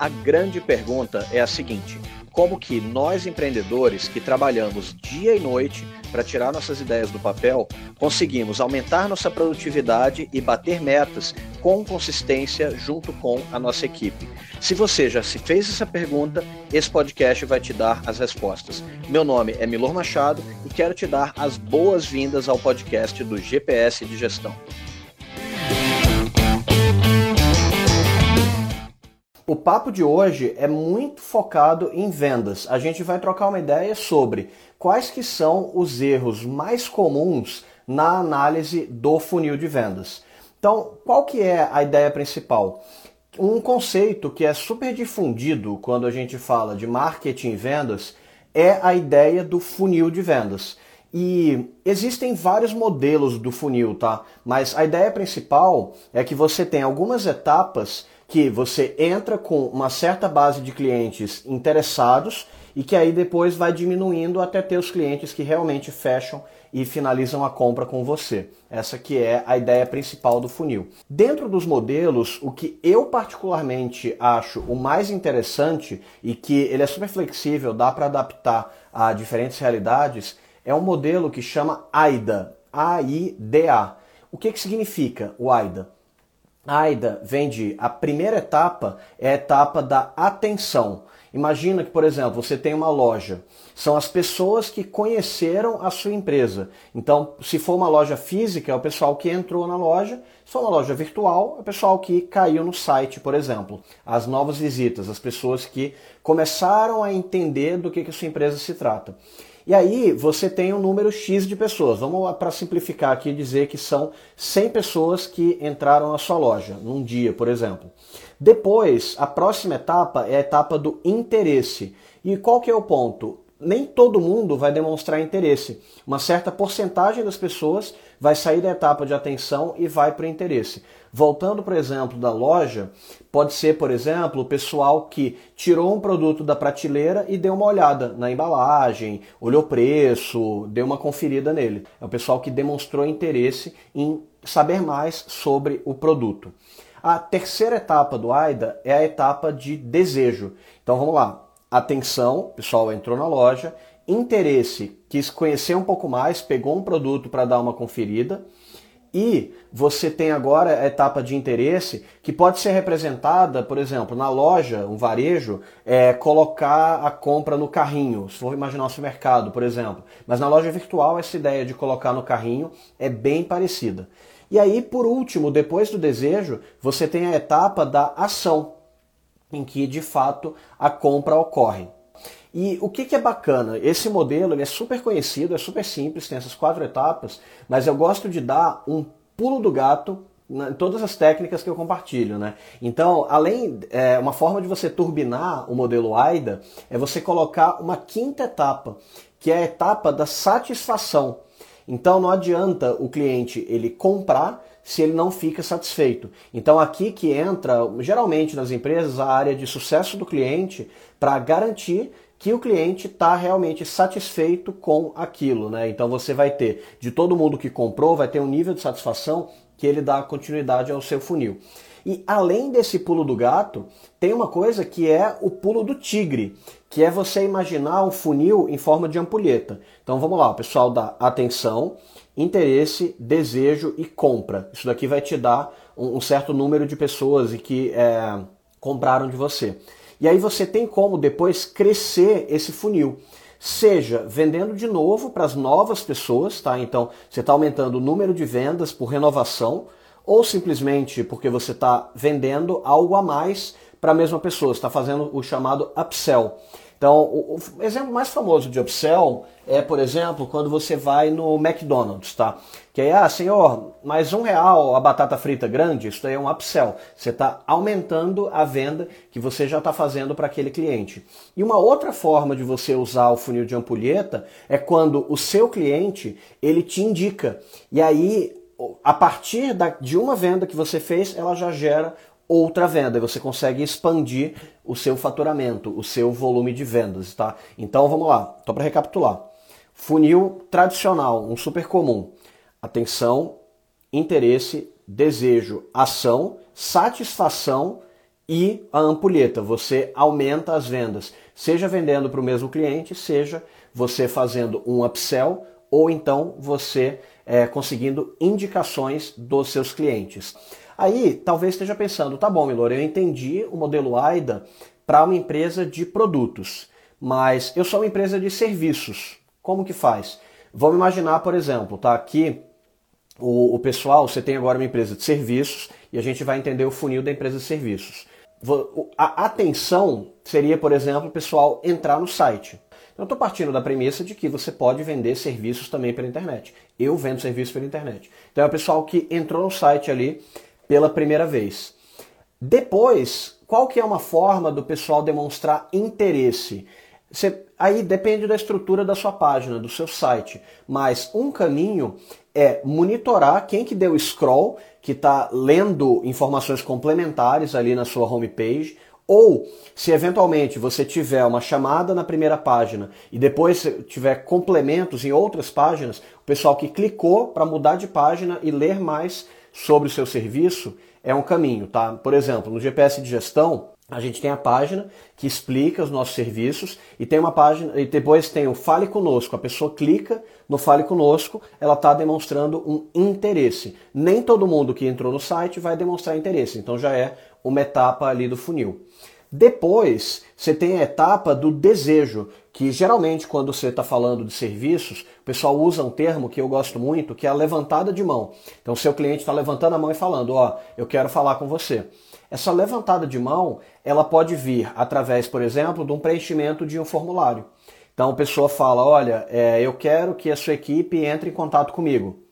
A grande pergunta é a seguinte: como que nós empreendedores que trabalhamos dia e noite para tirar nossas ideias do papel, conseguimos aumentar nossa produtividade e bater metas com consistência junto com a nossa equipe? Se você já se fez essa pergunta, esse podcast vai te dar as respostas. Meu nome é Milor Machado e quero te dar as boas-vindas ao podcast do GPS de Gestão. O papo de hoje é muito focado em vendas. A gente vai trocar uma ideia sobre quais que são os erros mais comuns na análise do funil de vendas. Então, qual que é a ideia principal? Um conceito que é super difundido quando a gente fala de marketing e vendas é a ideia do funil de vendas. E existem vários modelos do funil, tá? Mas a ideia principal é que você tem algumas etapas que você entra com uma certa base de clientes interessados e que aí depois vai diminuindo até ter os clientes que realmente fecham e finalizam a compra com você. Essa que é a ideia principal do funil. Dentro dos modelos, o que eu particularmente acho o mais interessante e que ele é super flexível, dá para adaptar a diferentes realidades, é um modelo que chama AIDA, A-I-D-A. O que, que significa o AIDA? AIDA vem de a primeira etapa é a etapa da atenção. Imagina que, por exemplo, você tem uma loja. São as pessoas que conheceram a sua empresa. Então, se for uma loja física, é o pessoal que entrou na loja. Se for uma loja virtual, é o pessoal que caiu no site, por exemplo. As novas visitas, as pessoas que começaram a entender do que, que a sua empresa se trata. E aí você tem um número X de pessoas. Vamos para simplificar aqui dizer que são 100 pessoas que entraram na sua loja num dia, por exemplo. Depois, a próxima etapa é a etapa do interesse. E qual que é o ponto? nem todo mundo vai demonstrar interesse. Uma certa porcentagem das pessoas vai sair da etapa de atenção e vai para o interesse. Voltando, por exemplo, da loja, pode ser, por exemplo, o pessoal que tirou um produto da prateleira e deu uma olhada na embalagem, olhou o preço, deu uma conferida nele. É o pessoal que demonstrou interesse em saber mais sobre o produto. A terceira etapa do AIDA é a etapa de desejo. Então vamos lá atenção, o pessoal entrou na loja, interesse, quis conhecer um pouco mais, pegou um produto para dar uma conferida. E você tem agora a etapa de interesse que pode ser representada, por exemplo, na loja, um varejo, é, colocar a compra no carrinho. Se for imaginar o supermercado, por exemplo. Mas na loja virtual, essa ideia de colocar no carrinho é bem parecida. E aí, por último, depois do desejo, você tem a etapa da ação em que de fato a compra ocorre. E o que, que, é bacana? Esse modelo ele é super conhecido, é super simples, tem essas quatro etapas, mas eu gosto de dar um pulo do gato em todas as técnicas que eu compartilho. Né? Então, além, é, uma forma de você turbinar o modelo AIDA é você colocar uma quinta etapa, que é a etapa da satisfação. Então, não adianta o cliente ele comprar se ele não fica satisfeito. Então aqui que entra, geralmente nas empresas, a área de sucesso do cliente para garantir que o cliente está realmente satisfeito com aquilo, né? Então você vai ter de todo mundo que comprou, vai ter um nível de satisfação que ele dá continuidade ao seu funil. E além desse pulo do gato, tem uma coisa que é o pulo do tigre, que é você imaginar um funil em forma de ampulheta. Então vamos lá, o pessoal dá atenção, interesse, desejo e compra. Isso daqui vai te dar um, certo número de pessoas e que é, compraram de você. E aí você tem como depois crescer esse funil. Seja vendendo de novo para as novas pessoas, tá? Então você está aumentando o número de vendas por renovação, ou simplesmente porque você está vendendo algo a mais para a mesma pessoa, está fazendo o chamado upsell. Então, o, o, exemplo mais famoso de upsell é, por exemplo, quando você vai no McDonald's, tá? Que aí, ah, senhor, mais um real a batata frita grande, isso daí é um upsell. Você está aumentando a venda que você já está fazendo para aquele cliente. E uma outra forma de você usar o funil de ampulheta é quando o seu cliente, ele te indica. E aí, a partir da, de uma venda que você fez, ela já gera outra venda e você consegue expandir o seu faturamento, o seu volume de vendas, tá? Então vamos lá, Tô para recapitular. Funil tradicional, um super comum. Atenção, interesse, desejo, ação, satisfação e a ampulheta. Você aumenta as vendas, seja vendendo para o mesmo cliente, seja você fazendo um upsell ou então você é, conseguindo indicações dos seus clientes. Aí talvez esteja pensando, tá bom, Milor, eu entendi o modelo AIDA para uma empresa de produtos, mas eu sou uma empresa de serviços. Como que faz? Vamos imaginar, por exemplo, tá aqui o, o pessoal, você tem agora uma empresa de serviços e a gente vai entender o funil da empresa de serviços. A atenção seria, por exemplo, o pessoal entrar no site. Eu estou partindo da premissa de que você pode vender serviços também pela internet. Eu vendo serviços pela internet. Então, é o pessoal que entrou no site ali pela primeira vez. Depois, qual que é uma forma do pessoal demonstrar interesse? Você, aí depende da estrutura da sua página, do seu site. Mas um caminho é monitorar quem que deu scroll, que está lendo informações complementares ali na sua homepage, ou se eventualmente você tiver uma chamada na primeira página e depois tiver complementos em outras páginas, o pessoal que clicou para mudar de página e ler mais sobre o seu serviço é um caminho, tá? Por exemplo, no GPS de gestão, a gente tem a página que explica os nossos serviços e tem uma página e depois tem o Fale Conosco. A pessoa clica no Fale Conosco, ela está demonstrando um interesse. Nem todo mundo que entrou no site vai demonstrar interesse, então já é uma etapa ali do funil. Depois, você tem a etapa do desejo, que geralmente quando você está falando de serviços, o pessoal usa um termo que eu gosto muito, que é a levantada de mão. Então, seu cliente está levantando a mão e falando, ó, eu quero falar com você. Essa levantada de mão, ela pode vir através, por exemplo, de um preenchimento de um formulário. Então, a pessoa fala, olha, é, eu quero que a sua equipe entre em contato comigo.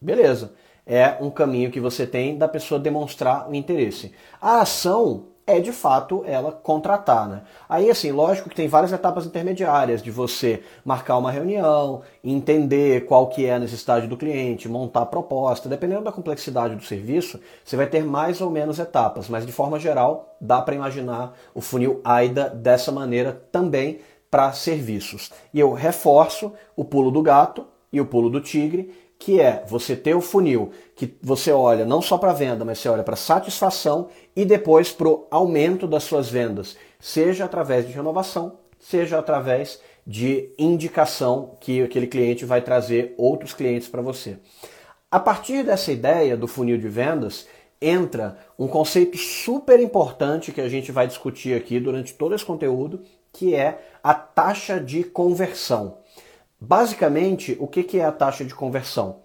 Beleza. É um caminho que você tem da pessoa demonstrar o interesse. A ação é de fato ela contratar, né? Aí assim, lógico que tem várias etapas intermediárias de você marcar uma reunião, entender qual que é a necessidade do cliente, montar a proposta, dependendo da complexidade do serviço, você vai ter mais ou menos etapas, mas de forma geral, dá para imaginar o funil AIDA dessa maneira também para serviços. E eu reforço o pulo do gato e o pulo do tigre, que é você ter o funil que você olha não só para venda, mas você olha para satisfação e depois para o aumento das suas vendas, seja através de renovação, seja através de indicação que aquele cliente vai trazer outros clientes para você. A partir dessa ideia do funil de vendas, entra um conceito super importante que a gente vai discutir aqui durante todo esse conteúdo, que é a taxa de conversão. Basicamente, o que é a taxa de conversão?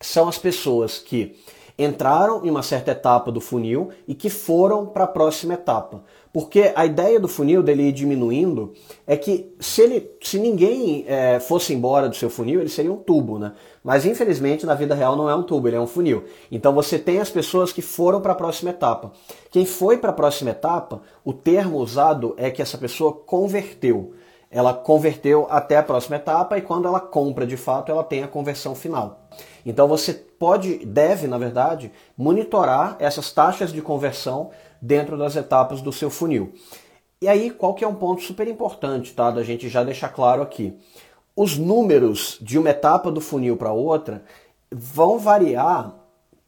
São as pessoas que entraram em uma certa etapa do funil e que foram para a próxima etapa. Porque a ideia do funil dele ir diminuindo é que se, ele, se ninguém é, fosse embora do seu funil, ele seria um tubo, né? Mas infelizmente na vida real não é um tubo, ele é um funil. Então você tem as pessoas que foram para a próxima etapa. Quem foi para a próxima etapa, o termo usado é que essa pessoa converteu ela converteu até a próxima etapa e quando ela compra de fato, ela tem a conversão final. Então você pode, deve, na verdade, monitorar essas taxas de conversão dentro das etapas do seu funil. E aí, qual que é um ponto super importante, tá? Da gente já deixar claro aqui. Os números de uma etapa do funil para outra vão variar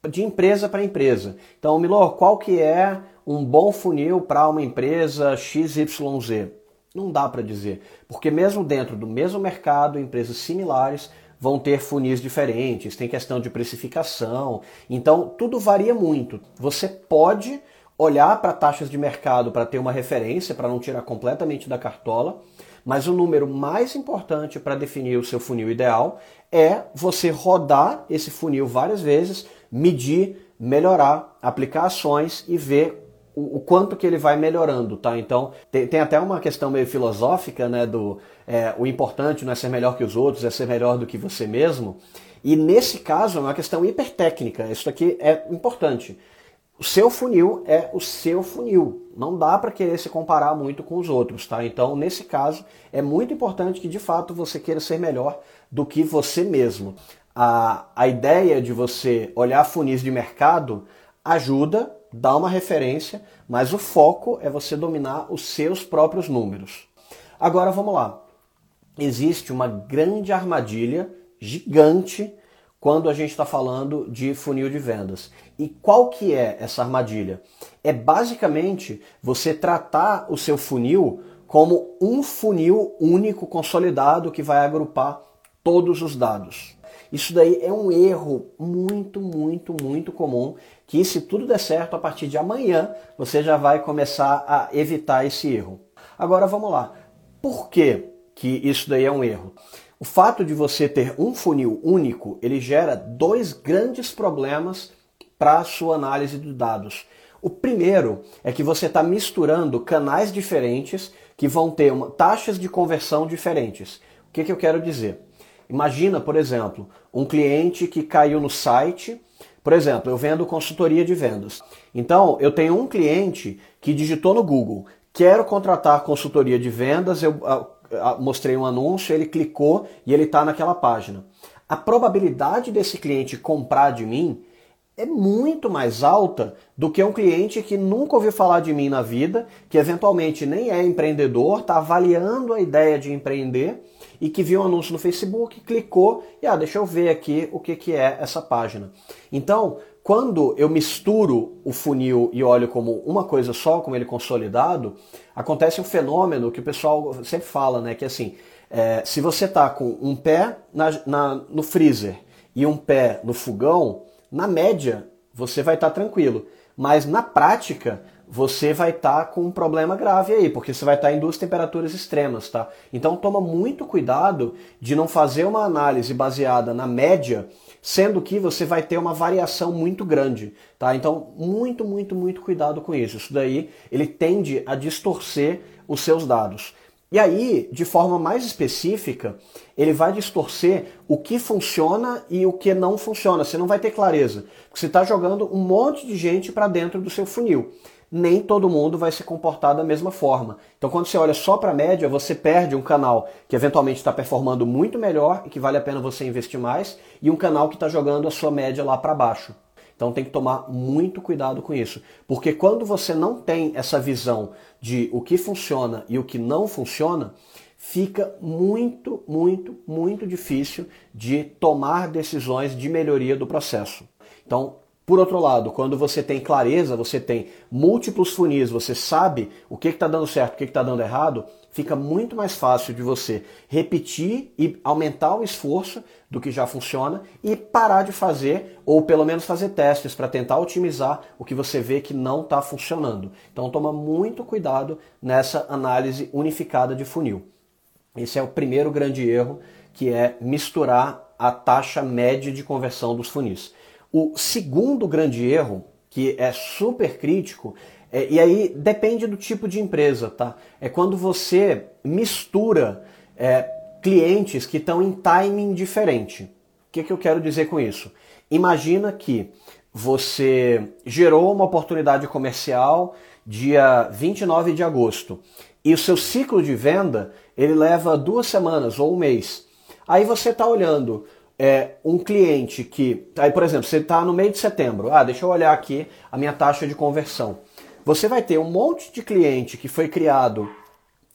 de empresa para empresa. Então, Milor, qual que é um bom funil para uma empresa XYZ? Não dá para dizer, porque mesmo dentro do mesmo mercado, empresas similares vão ter funis diferentes, tem questão de precificação, então tudo varia muito. Você pode olhar para taxas de mercado para ter uma referência, para não tirar completamente da cartola, mas o número mais importante para definir o seu funil ideal é você rodar esse funil várias vezes, medir, melhorar, aplicar ações e ver o, o, quanto que ele vai melhorando, tá? Então tem, tem até uma questão meio filosófica, né? Do é, o importante não é ser melhor que os outros, é ser melhor do que você mesmo. E nesse caso é uma questão hipertécnica. Isso aqui é importante. O seu funil é o seu funil. Não dá para querer se comparar muito com os outros, tá? Então, nesse caso, é muito importante que de fato você queira ser melhor do que você mesmo. A, a ideia de você olhar funis de mercado ajuda, dá uma referência, mas o foco é você dominar os seus próprios números. Agora vamos lá. Existe uma grande armadilha gigante quando a gente está falando de funil de vendas. E qual que é essa armadilha? É basicamente você tratar o seu funil como um funil único consolidado que vai agrupar todos os dados. Isso daí é um erro muito, muito, muito comum que se tudo der certo, a partir de amanhã você já vai começar a evitar esse erro. Agora vamos lá. Por que, que isso daí é um erro? O fato de você ter um funil único, ele gera dois grandes problemas para a sua análise de dados. O primeiro é que você está misturando canais diferentes que vão ter uma, taxas de conversão diferentes. O que, que eu quero dizer? Imagina, por exemplo, um cliente que caiu no site. Por exemplo, eu vendo consultoria de vendas. Então, eu tenho um cliente que digitou no Google: quero contratar consultoria de vendas. Eu mostrei um anúncio, ele clicou e ele está naquela página. A probabilidade desse cliente comprar de mim é muito mais alta do que um cliente que nunca ouviu falar de mim na vida, que eventualmente nem é empreendedor, está avaliando a ideia de empreender e que viu um anúncio no Facebook, clicou e ah, deixa eu ver aqui o que, que é essa página. Então, quando eu misturo o funil e olho como uma coisa só, como ele consolidado, acontece um fenômeno que o pessoal sempre fala, né? Que assim, é, se você tá com um pé na, na, no freezer e um pé no fogão, na média você vai estar tá tranquilo. Mas na prática, você vai estar tá com um problema grave aí, porque você vai estar tá em duas temperaturas extremas, tá? Então toma muito cuidado de não fazer uma análise baseada na média sendo que você vai ter uma variação muito grande, tá? Então, muito, muito, muito cuidado com isso. Isso daí, ele tende a distorcer os seus dados. E aí, de forma mais específica, ele vai distorcer o que funciona e o que não funciona. Você não vai ter clareza. Você está jogando um monte de gente para dentro do seu funil nem todo mundo vai se comportar da mesma forma. Então, quando você olha só para a média, você perde um canal que eventualmente está performando muito melhor e que vale a pena você investir mais, e um canal que está jogando a sua média lá para baixo. Então tem que tomar muito cuidado com isso, porque quando você não tem essa visão de o que funciona e o que não funciona, fica muito, muito, muito difícil de tomar decisões de melhoria do processo. Então, por outro lado, quando você tem clareza, você tem múltiplos funis, você sabe o que está dando certo, o que está dando errado, fica muito mais fácil de você repetir e aumentar o esforço do que já funciona e parar de fazer, ou pelo menos fazer testes para tentar otimizar o que você vê que não está funcionando. Então toma muito cuidado nessa análise unificada de funil. Esse é o primeiro grande erro, que é misturar a taxa média de conversão dos funis. O segundo grande erro, que é super crítico, é, e aí depende do tipo de empresa, tá? É quando você mistura é, clientes que estão em timing diferente. O que, que eu quero dizer com isso? Imagina que você gerou uma oportunidade comercial dia 29 de agosto e o seu ciclo de venda ele leva duas semanas ou um mês. Aí você está olhando é, um cliente que. Aí, por exemplo, você está no meio de setembro. Ah, deixa eu olhar aqui a minha taxa de conversão. Você vai ter um monte de cliente que foi criado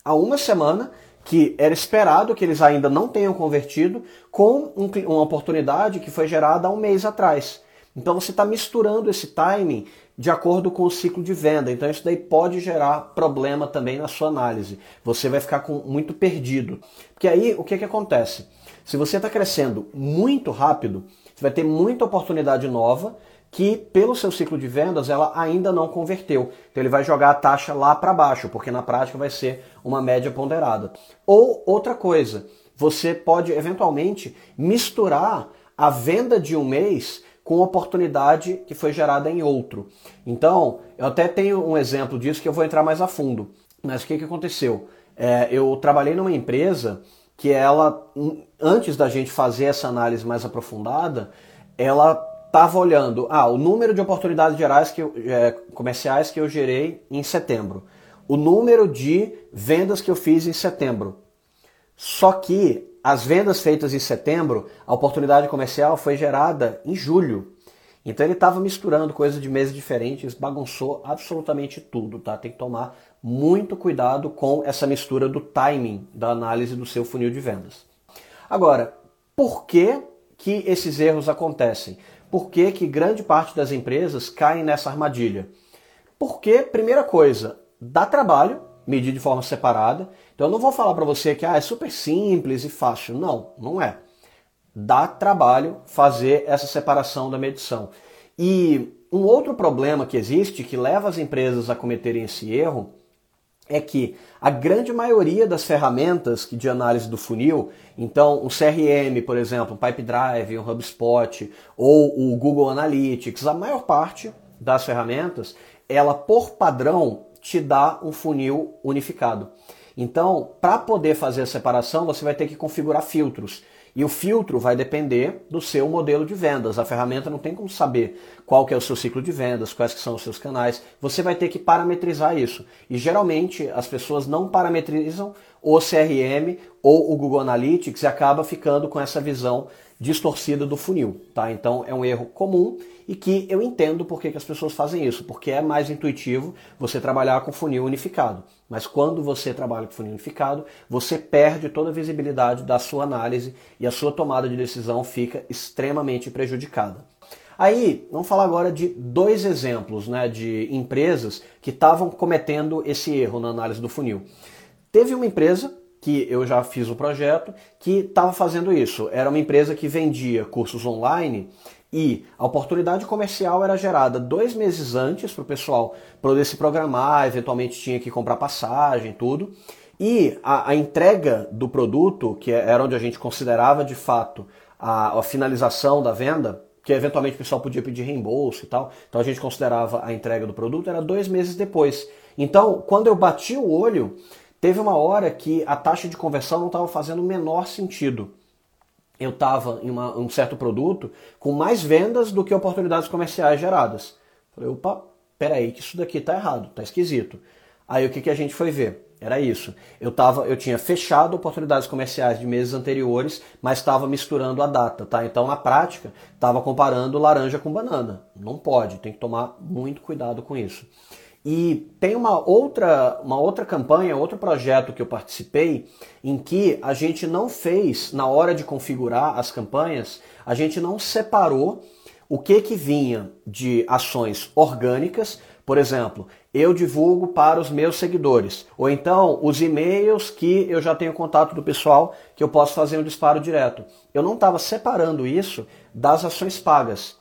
há uma semana, que era esperado que eles ainda não tenham convertido, com um, uma oportunidade que foi gerada há um mês atrás. Então você está misturando esse timing de acordo com o ciclo de venda. Então isso daí pode gerar problema também na sua análise. Você vai ficar com, muito perdido. Porque aí o que, que acontece? Se você está crescendo muito rápido, você vai ter muita oportunidade nova que, pelo seu ciclo de vendas, ela ainda não converteu. Então ele vai jogar a taxa lá para baixo, porque na prática vai ser uma média ponderada. Ou outra coisa, você pode eventualmente misturar a venda de um mês com oportunidade que foi gerada em outro. Então, eu até tenho um exemplo disso que eu vou entrar mais a fundo. Mas o que, que aconteceu? É, eu trabalhei numa empresa que ela, antes da gente fazer essa análise mais aprofundada, ela estava olhando ah, o número de oportunidades gerais que eu, é, comerciais que eu gerei em setembro, o número de vendas que eu fiz em setembro. Só que as vendas feitas em setembro, a oportunidade comercial foi gerada em julho. Então ele estava misturando coisas de meses diferentes, bagunçou absolutamente tudo, tá? Tem que tomar muito cuidado com essa mistura do timing da análise do seu funil de vendas. Agora, por que que esses erros acontecem? Por que, que grande parte das empresas caem nessa armadilha? Porque, primeira coisa, dá trabalho medir de forma separada. Então eu não vou falar para você que ah, é super simples e fácil. Não, não é. Dá trabalho fazer essa separação da medição. E um outro problema que existe que leva as empresas a cometerem esse erro é que a grande maioria das ferramentas que de análise do funil, então o CRM, por exemplo, o Pipedrive, o HubSpot ou o Google Analytics, a maior parte das ferramentas, ela por padrão te dá um funil unificado. Então, para poder fazer a separação, você vai ter que configurar filtros. E o filtro vai depender do seu modelo de vendas. A ferramenta não tem como saber qual que é o seu ciclo de vendas, quais que são os seus canais. Você vai ter que parametrizar isso. E geralmente as pessoas não parametrizam o CRM ou o Google Analytics e acaba ficando com essa visão distorcida do funil, tá? Então é um erro comum e que eu entendo por que, as pessoas fazem isso, porque é mais intuitivo você trabalhar com funil unificado. Mas quando você trabalha com funil unificado, você perde toda a visibilidade da sua análise e a sua tomada de decisão fica extremamente prejudicada. Aí, vamos falar agora de dois exemplos né, de empresas que estavam cometendo esse erro na análise do funil. Teve uma empresa que eu já fiz o um projeto que estava fazendo isso. Era uma empresa que vendia cursos online e a oportunidade comercial era gerada dois meses antes para o pessoal poder se programar, eventualmente tinha que comprar passagem, tudo. E a, a, entrega do produto, que era onde a gente considerava de fato a, a finalização da venda, que eventualmente o pessoal podia pedir reembolso e tal, então a gente considerava a entrega do produto, era dois meses depois. Então, quando eu bati o olho, teve uma hora que a taxa de conversão não estava fazendo o menor sentido eu estava em uma, um certo produto com mais vendas do que oportunidades comerciais geradas. Falei, opa, peraí, que isso daqui tá errado, tá esquisito. Aí o que, que a gente foi ver? Era isso. Eu, tava, eu tinha fechado oportunidades comerciais de meses anteriores, mas estava misturando a data, tá? Então, na prática, estava comparando laranja com banana. Não pode, tem que tomar muito cuidado com isso. E tem uma outra, uma outra campanha, outro projeto que eu participei, em que a gente não fez, na hora de configurar as campanhas, a gente não separou o que, que vinha de ações orgânicas, por exemplo, eu divulgo para os meus seguidores, ou então os e-mails que eu já tenho contato do pessoal que eu posso fazer um disparo direto. Eu não estava separando isso das ações pagas.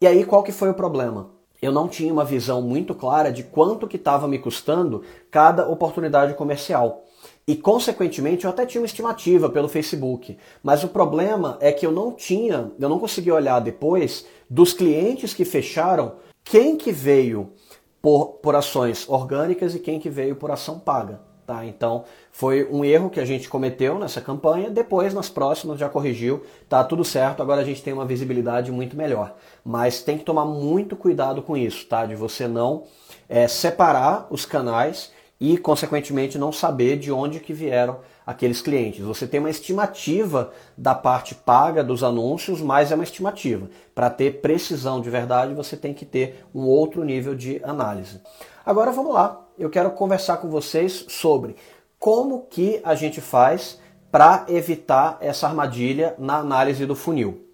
E aí qual que foi o problema? Eu não tinha uma visão muito clara de quanto que estava me custando cada oportunidade comercial. E, consequentemente, eu até tinha uma estimativa pelo Facebook. Mas o problema é que eu não tinha, eu não consegui olhar depois dos clientes que fecharam, quem que veio por, por ações orgânicas e quem que veio por ação paga. Tá? Então foi um erro que a gente cometeu nessa campanha, depois nas próximas já corrigiu, tá tudo certo, agora a gente tem uma visibilidade muito melhor. Mas tem que tomar muito cuidado com isso, tá? De você não é, separar os canais e, consequentemente, não saber de onde que vieram aqueles clientes. Você tem uma estimativa da parte paga dos anúncios, mas é uma estimativa. Para ter precisão de verdade, você tem que ter um outro nível de análise. Agora vamos lá, eu quero conversar com vocês sobre como que a gente faz para evitar essa armadilha na análise do funil.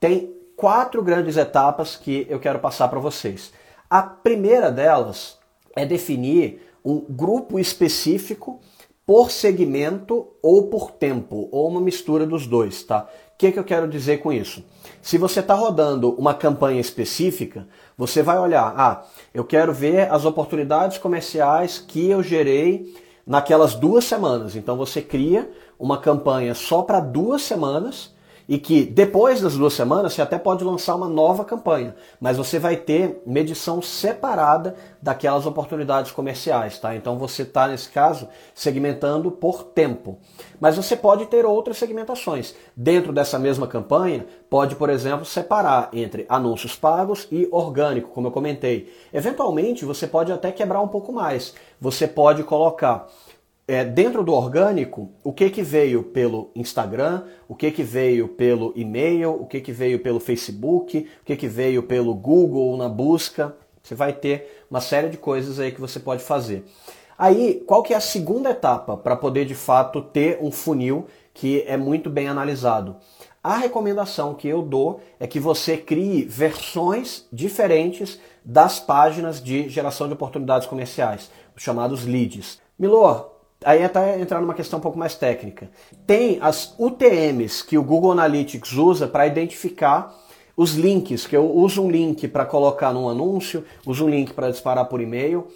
Tem quatro grandes etapas que eu quero passar para vocês. A primeira delas é definir um grupo específico por segmento ou por tempo, ou uma mistura dos dois, tá? O que, que eu quero dizer com isso? Se você está rodando uma campanha específica, você vai olhar, ah, eu quero ver as oportunidades comerciais que eu gerei naquelas duas semanas. Então você cria uma campanha só para duas semanas e que depois das duas semanas você até pode lançar uma nova campanha, mas você vai ter medição separada daquelas oportunidades comerciais, tá? Então você está nesse caso segmentando por tempo. Mas você pode ter outras segmentações. Dentro dessa mesma campanha, pode, por exemplo, separar entre anúncios pagos e orgânico, como eu comentei. Eventualmente, você pode até quebrar um pouco mais. Você pode colocar é, dentro do orgânico, o que, que veio pelo Instagram, o que, que veio pelo e-mail, o que, que veio pelo Facebook, o que, que veio pelo Google na busca. Você vai ter uma série de coisas aí que você pode fazer. Aí, qual que é a segunda etapa para poder de fato ter um funil que é muito bem analisado? A recomendação que eu dou é que você crie versões diferentes das páginas de geração de oportunidades comerciais, os chamados leads. Milor, aí até entrar numa questão um pouco mais técnica. Tem as UTMs que o Google Analytics usa para identificar os links, que eu uso um link para colocar num anúncio, uso um link para disparar por e-mail.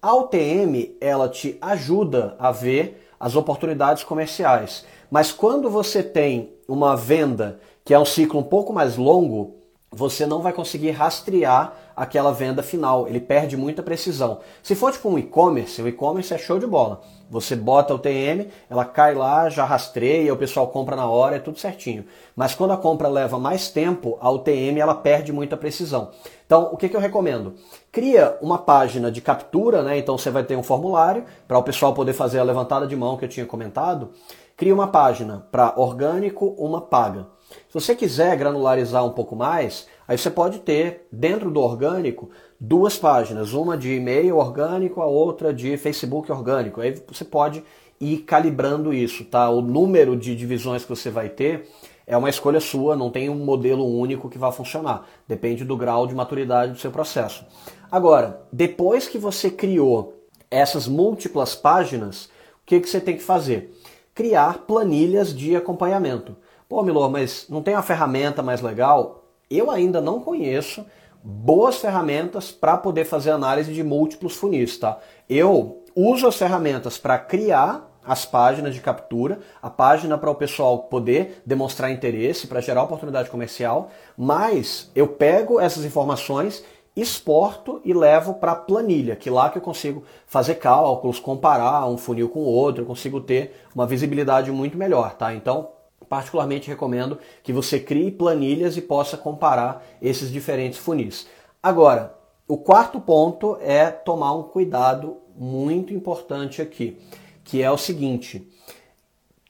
A UTM, ela te ajuda a ver as oportunidades comerciais. Mas quando você tem uma venda que é um ciclo um pouco mais longo, você não vai conseguir rastrear aquela venda final, ele perde muita precisão. Se for tipo um e-commerce, o e-commerce é show de bola. Você bota o TM, ela cai lá, já rastreia, o pessoal compra na hora, é tudo certinho. Mas quando a compra leva mais tempo, a UTM ela perde muita precisão. Então, o que, que eu recomendo? Cria uma página de captura, né? Então você vai ter um formulário para o pessoal poder fazer a levantada de mão que eu tinha comentado. Cria uma página para orgânico, uma paga. Se você quiser granularizar um pouco mais, aí você pode ter dentro do orgânico duas páginas, uma de e-mail orgânico, a outra de Facebook orgânico. Aí você pode ir calibrando isso, tá? O número de divisões que você vai ter é uma escolha sua, não tem um modelo único que vai funcionar. Depende do grau de maturidade do seu processo. Agora, depois que você criou essas múltiplas páginas, o que, que você tem que fazer? Criar planilhas de acompanhamento. Pô, Milor, mas não tem uma ferramenta mais legal? Eu ainda não conheço boas ferramentas para poder fazer análise de múltiplos funis, tá? Eu uso as ferramentas para criar as páginas de captura, a página para o pessoal poder demonstrar interesse, para gerar oportunidade comercial, mas eu pego essas informações, exporto e levo para a planilha, que lá que eu consigo fazer cálculos, comparar um funil com o outro, eu consigo ter uma visibilidade muito melhor, tá? Então, particularmente recomendo que você crie planilhas e possa comparar esses diferentes funis. Agora, o quarto ponto é tomar um cuidado muito importante aqui, que é o seguinte: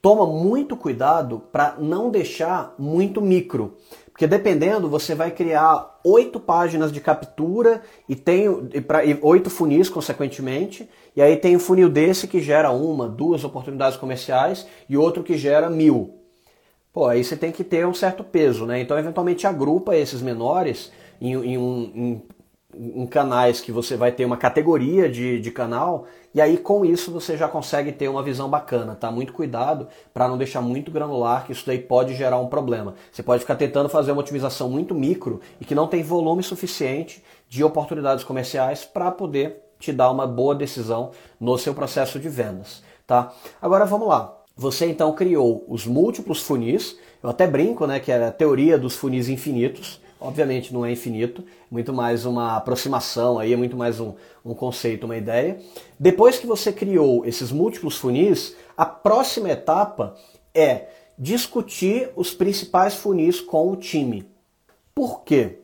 toma muito cuidado para não deixar muito micro. Porque dependendo, você vai criar oito páginas de captura e tem oito funis, consequentemente, e aí tem um funil desse que gera uma, duas oportunidades comerciais e outro que gera mil. Pô, aí você tem que ter um certo peso, né? Então, eventualmente, agrupa esses menores em, em, um, em, em canais que você vai ter uma categoria de, de canal, e aí com isso você já consegue ter uma visão bacana, tá? Muito cuidado para não deixar muito granular, que isso daí pode gerar um problema. Você pode ficar tentando fazer uma otimização muito micro e que não tem volume suficiente de oportunidades comerciais para poder te dar uma boa decisão no seu processo de vendas, tá? Agora vamos lá. Você então criou os múltiplos funis, eu até brinco, né, que é a teoria dos funis infinitos. Obviamente não é infinito, muito mais uma aproximação aí, é muito mais um, um conceito, uma ideia. Depois que você criou esses múltiplos funis, a próxima etapa é discutir os principais funis com o time. Por quê?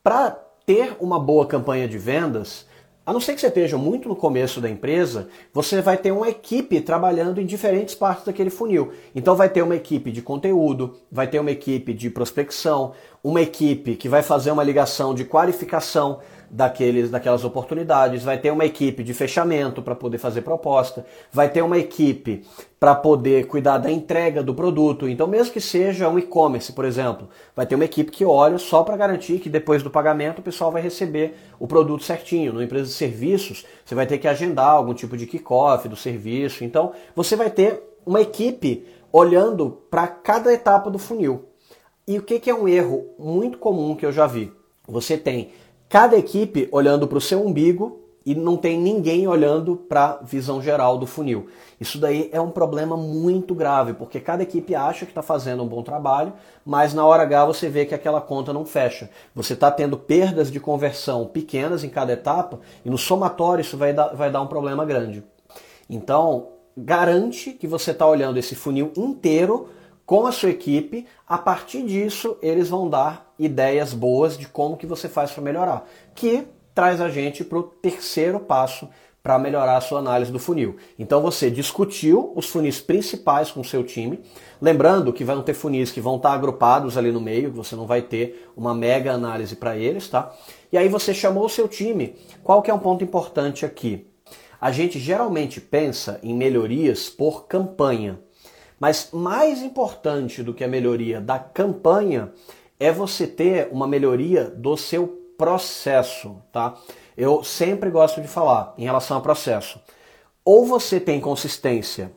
Para ter uma boa campanha de vendas, a não ser que você esteja muito no começo da empresa, você vai ter uma equipe trabalhando em diferentes partes daquele funil. Então vai ter uma equipe de conteúdo, vai ter uma equipe de prospecção, uma equipe que vai fazer uma ligação de qualificação daqueles, daquelas oportunidades, vai ter uma equipe de fechamento para poder fazer proposta, vai ter uma equipe para poder cuidar da entrega do produto. Então, mesmo que seja um e-commerce, por exemplo, vai ter uma equipe que olha só para garantir que depois do pagamento o pessoal vai receber o produto certinho. No empresa de serviços, você vai ter que agendar algum tipo de kickoff do serviço. Então, você vai ter uma equipe olhando para cada etapa do funil. E o que, que é um erro muito comum que eu já vi? Você tem cada equipe olhando para o seu umbigo e não tem ninguém olhando para a visão geral do funil. Isso daí é um problema muito grave, porque cada equipe acha que está fazendo um bom trabalho, mas na hora H você vê que aquela conta não fecha. Você está tendo perdas de conversão pequenas em cada etapa e no somatório isso vai dar, vai dar um problema grande. Então, garante que você está olhando esse funil inteiro com a sua equipe. A partir disso, eles vão dar ideias boas de como que você faz para melhorar, que traz a gente para o terceiro passo para melhorar a sua análise do funil. Então você discutiu os funis principais com o seu time, lembrando que vão ter funis que vão estar agrupados ali no meio, você não vai ter uma mega análise para eles, tá? E aí você chamou o seu time. Qual que é um ponto importante aqui? A gente geralmente pensa em melhorias por campanha. Mas mais importante do que a melhoria da campanha é você ter uma melhoria do seu processo, tá? Eu sempre gosto de falar em relação ao processo. Ou você tem consistência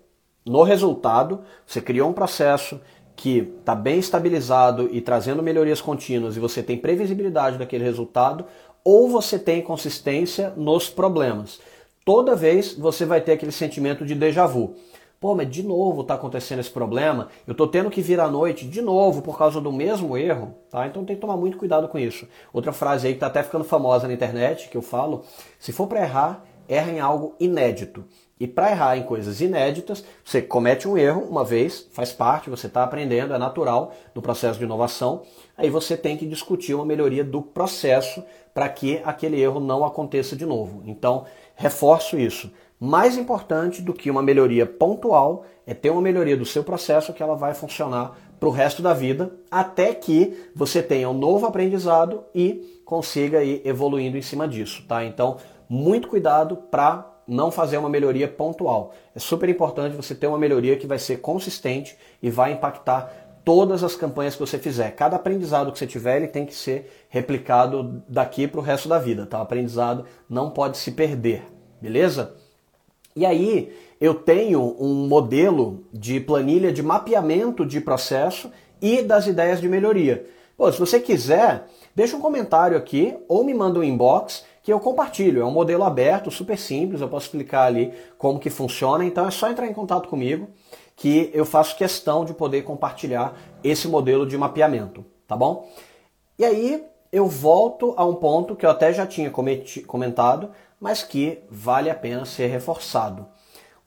no resultado, você criou um processo que está bem estabilizado e trazendo melhorias contínuas e você tem previsibilidade daquele resultado, ou você tem consistência nos problemas. Toda vez você vai ter aquele sentimento de déjà vu. Pô, mas de novo está acontecendo esse problema, eu estou tendo que vir à noite de novo por causa do mesmo erro, tá? Então tem que tomar muito cuidado com isso. Outra frase aí que está até ficando famosa na internet, que eu falo, se for para errar, erra em algo inédito. E para errar em coisas inéditas, você comete um erro uma vez, faz parte, você está aprendendo, é natural do processo de inovação. Aí você tem que discutir uma melhoria do processo para que aquele erro não aconteça de novo. Então, reforço isso. Mais importante do que uma melhoria pontual é ter uma melhoria do seu processo que ela vai funcionar para o resto da vida, até que você tenha um novo aprendizado e consiga ir evoluindo em cima disso, tá? Então, muito cuidado para não fazer uma melhoria pontual. É super importante você ter uma melhoria que vai ser consistente e vai impactar todas as campanhas que você fizer. Cada aprendizado que você tiver, ele tem que ser replicado daqui para o resto da vida, tá? O aprendizado não pode se perder, beleza? E aí eu tenho um modelo de planilha de mapeamento de processo e das ideias de melhoria. Pô, se você quiser, deixa um comentário aqui ou me manda um inbox que eu compartilho. É um modelo aberto, super simples, eu posso explicar ali como que funciona. Então é só entrar em contato comigo que eu faço questão de poder compartilhar esse modelo de mapeamento, tá bom? E aí eu volto a um ponto que eu até já tinha comentado mas que vale a pena ser reforçado.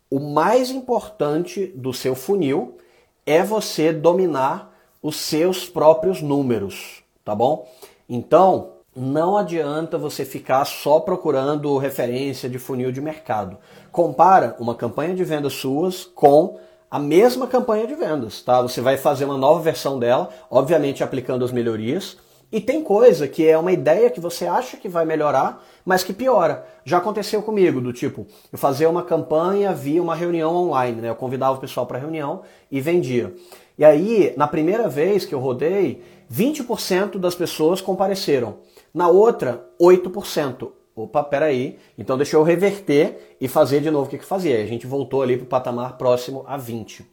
O mais importante do seu funil é você dominar os seus próprios números, tá bom? Então, não adianta você ficar só procurando referência de funil de mercado. Compara uma campanha de vendas suas com a mesma campanha de vendas, tá? Você vai fazer uma nova versão dela, obviamente aplicando as melhorias, e tem coisa que é uma ideia que você acha que vai melhorar, mas que piora. Já aconteceu comigo, do tipo, eu fazia uma campanha via uma reunião online, né? Eu convidava o pessoal para reunião e vendia. E aí, na primeira vez que eu rodei, 20% das pessoas compareceram. Na outra, 8%. Opa, peraí. Então deixa eu reverter e fazer de novo o que, que fazia. A gente voltou ali para o patamar próximo a 20.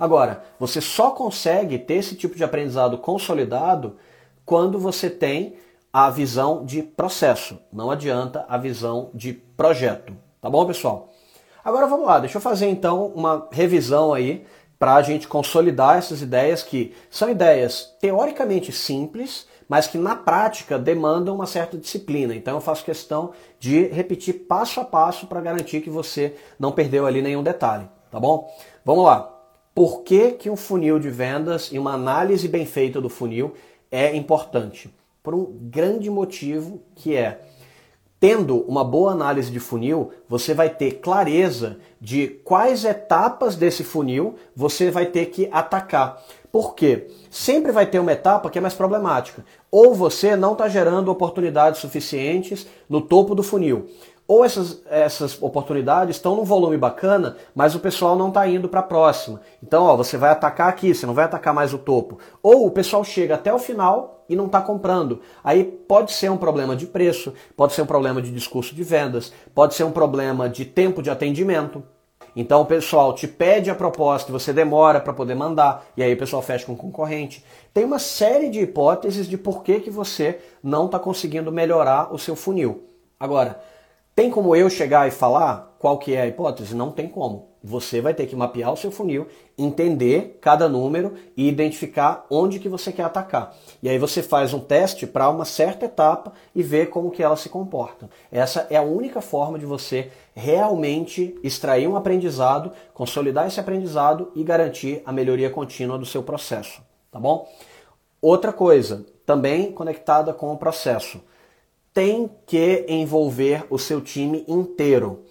Agora, você só consegue ter esse tipo de aprendizado consolidado quando você tem a visão de processo. Não adianta a visão de projeto. Tá bom, pessoal? Agora vamos lá, deixa eu fazer então uma revisão aí para a gente consolidar essas ideias que são ideias teoricamente simples, mas que na prática demandam uma certa disciplina. Então eu faço questão de repetir passo a passo para garantir que você não perdeu ali nenhum detalhe, tá bom? Vamos lá. Por que, que um funil de vendas e uma análise bem feita do funil é importante? Por um grande motivo que é Tendo uma boa análise de funil, você vai ter clareza de quais etapas desse funil você vai ter que atacar. Por quê? Sempre vai ter uma etapa que é mais problemática. Ou você não está gerando oportunidades suficientes no topo do funil ou essas, essas oportunidades estão num volume bacana, mas o pessoal não está indo para a próxima. Então, ó, você vai atacar aqui, você não vai atacar mais o topo. Ou o pessoal chega até o final e não está comprando. Aí pode ser um problema de preço, pode ser um problema de discurso de vendas, pode ser um problema de tempo de atendimento. Então o pessoal te pede a proposta você demora para poder mandar, e aí o pessoal fecha com o concorrente. Tem uma série de hipóteses de por que, que você não está conseguindo melhorar o seu funil. Agora, tem como eu chegar e falar qual que é a hipótese? Não tem como. Você vai ter que mapear o seu funil, entender cada número e identificar onde que você quer atacar. E aí você faz um teste para uma certa etapa e vê como que ela se comporta. Essa é a única forma de você realmente extrair um aprendizado, consolidar esse aprendizado e garantir a melhoria contínua do seu processo, tá bom? Outra coisa, também conectada com o processo tem que envolver o seu time inteiro.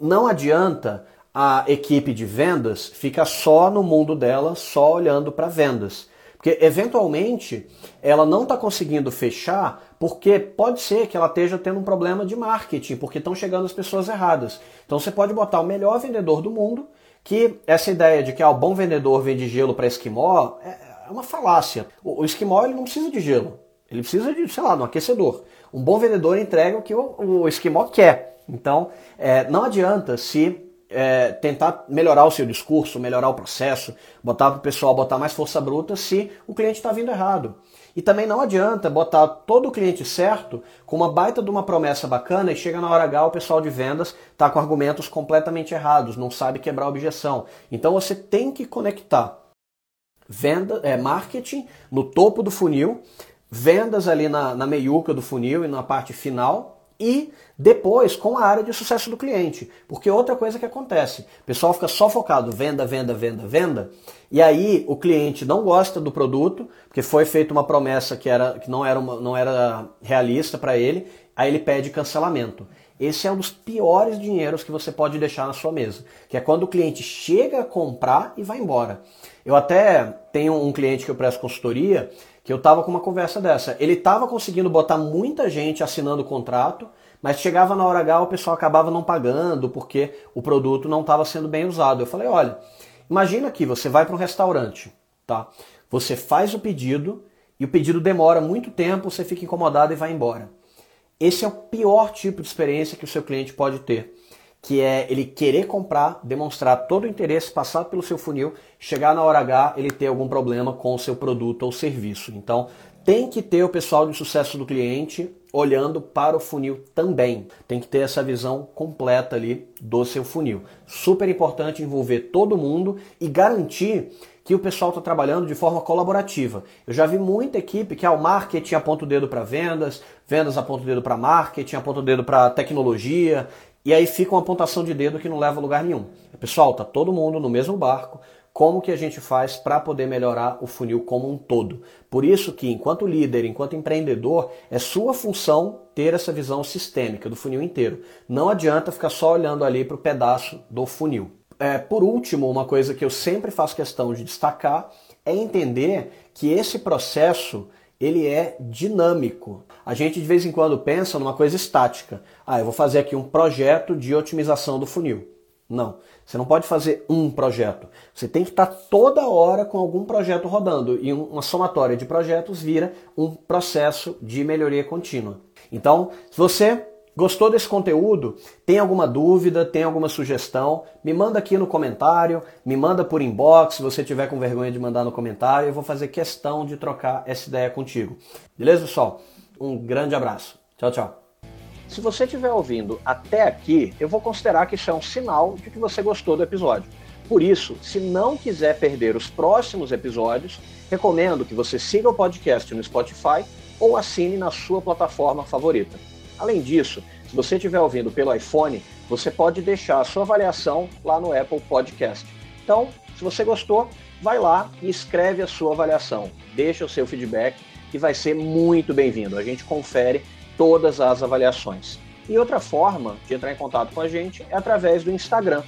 Não adianta a equipe de vendas ficar só no mundo dela, só olhando para vendas. Porque eventualmente ela não está conseguindo fechar porque pode ser que ela esteja tendo um problema de marketing, porque estão chegando as pessoas erradas. Então você pode botar o melhor vendedor do mundo que essa ideia de que ah, o bom vendedor vende gelo para esquimó é, é uma falácia. O, o esquimó ele não precisa de gelo, ele precisa de, sei lá, um aquecedor. Um bom vendedor entrega o que o, o esquimó quer. Então, é, não adianta se é, tentar melhorar o seu discurso, melhorar o processo, botar para o pessoal botar mais força bruta se o cliente está vindo errado. E também não adianta botar todo o cliente certo com uma baita de uma promessa bacana e chega na hora H o pessoal de vendas está com argumentos completamente errados, não sabe quebrar a objeção. Então você tem que conectar venda, é, marketing no topo do funil, vendas ali na, na meiuca do funil e na parte final e depois com a área de sucesso do cliente. Porque outra coisa que acontece, o pessoal fica só focado venda, venda, venda, venda, e aí o cliente não gosta do produto, porque foi feita uma promessa que, era, que não, era uma, não era realista para ele, aí ele pede cancelamento. Esse é um dos piores dinheiros que você pode deixar na sua mesa, que é quando o cliente chega a comprar e vai embora. Eu até tenho um cliente que eu presto consultoria que eu estava com uma conversa dessa. Ele estava conseguindo botar muita gente assinando o contrato, mas chegava na hora H o pessoal acabava não pagando porque o produto não estava sendo bem usado. Eu falei, olha, imagina que você vai para um restaurante, tá? Você faz o pedido e o pedido demora muito tempo, você fica incomodado e vai embora. Esse é o pior tipo de experiência que o seu cliente pode ter que é ele querer comprar, demonstrar todo o interesse, passar pelo seu funil, chegar na hora H ele ter algum problema com o seu produto ou serviço. Então, tem que ter o pessoal de sucesso do cliente olhando para o funil também. Tem que ter essa visão completa ali do seu funil. Super importante envolver todo mundo e garantir que o pessoal está trabalhando de forma colaborativa. Eu já vi muita equipe que ah, o marketing aponta o dedo para vendas, vendas aponta o dedo para marketing, aponta o dedo para tecnologia, e aí fica uma apontação de dedo que não leva a lugar nenhum. Pessoal, tá todo mundo no mesmo barco. Como que a gente faz para poder melhorar o funil como um todo? Por isso que, enquanto líder, enquanto empreendedor, é sua função ter essa visão sistêmica do funil inteiro. Não adianta ficar só olhando ali para o pedaço do funil. É, por último, uma coisa que eu sempre faço questão de destacar é entender que esse processo ele é dinâmico. A gente de vez em quando pensa numa coisa estática. Ah, eu vou fazer aqui um projeto de otimização do funil. Não, você não pode fazer um projeto. Você tem que estar toda hora com algum projeto rodando e uma somatória de projetos vira um processo de melhoria contínua. Então, se você Gostou desse conteúdo? Tem alguma dúvida? Tem alguma sugestão? Me manda aqui no comentário, me manda por inbox, se você tiver com vergonha de mandar no comentário, eu vou fazer questão de trocar essa ideia contigo. Beleza, pessoal? Um grande abraço. Tchau, tchau. Se você estiver ouvindo até aqui, eu vou considerar que isso é um sinal de que você gostou do episódio. Por isso, se não quiser perder os próximos episódios, recomendo que você siga o podcast no Spotify ou assine na sua plataforma favorita. Além disso, se você estiver ouvindo pelo iPhone, você pode deixar a sua avaliação lá no Apple Podcast. Então, se você gostou, vai lá e escreve a sua avaliação. Deixa o seu feedback que vai ser muito bem-vindo. A gente confere todas as avaliações. E outra forma de entrar em contato com a gente é através do Instagram,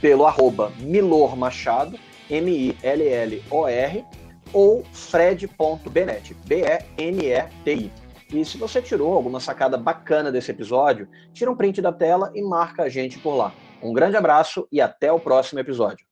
pelo arroba Milor Machado, M-I-L-L-O-R, ou fred.benet, B-E-N-E-T-I. E se você tirou alguma sacada bacana desse episódio, tira um print da tela e marca a gente por lá. Um grande abraço e até o próximo episódio.